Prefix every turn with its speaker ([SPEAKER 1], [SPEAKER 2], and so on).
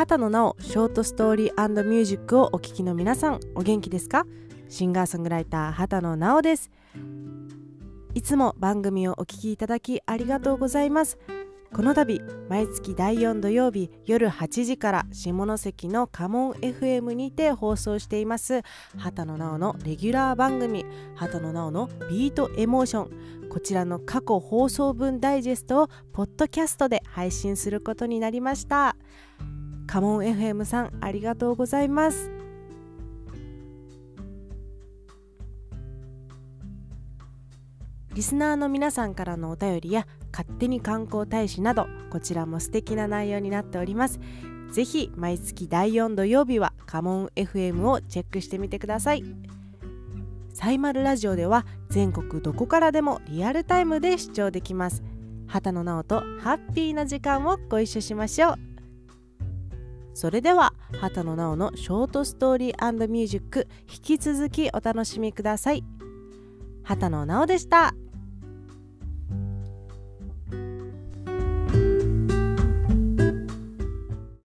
[SPEAKER 1] 畑野直ショートストーリーミュージックをお聴きの皆さんお元気ですか？シンガーソングライター畑野直です。いつも番組をお聴きいただきありがとうございます。この度毎月第4土曜日夜8時から下関のカモン FM にて放送しています畑野直のレギュラー番組畑野直のビートエモーション。こちらの過去放送分ダイジェストをポッドキャストで配信することになりました。カモン FM さんありがとうございます。リスナーの皆さんからのお便りや勝手に観光大使などこちらも素敵な内容になっております。ぜひ毎月第4土曜日はカモン FM をチェックしてみてください。サイマルラジオでは全国どこからでもリアルタイムで視聴できます。畑野直とハッピーな時間をご一緒しましょう。それでは畑野直のショートストーリーミュージック引き続きお楽しみください畑野直でした。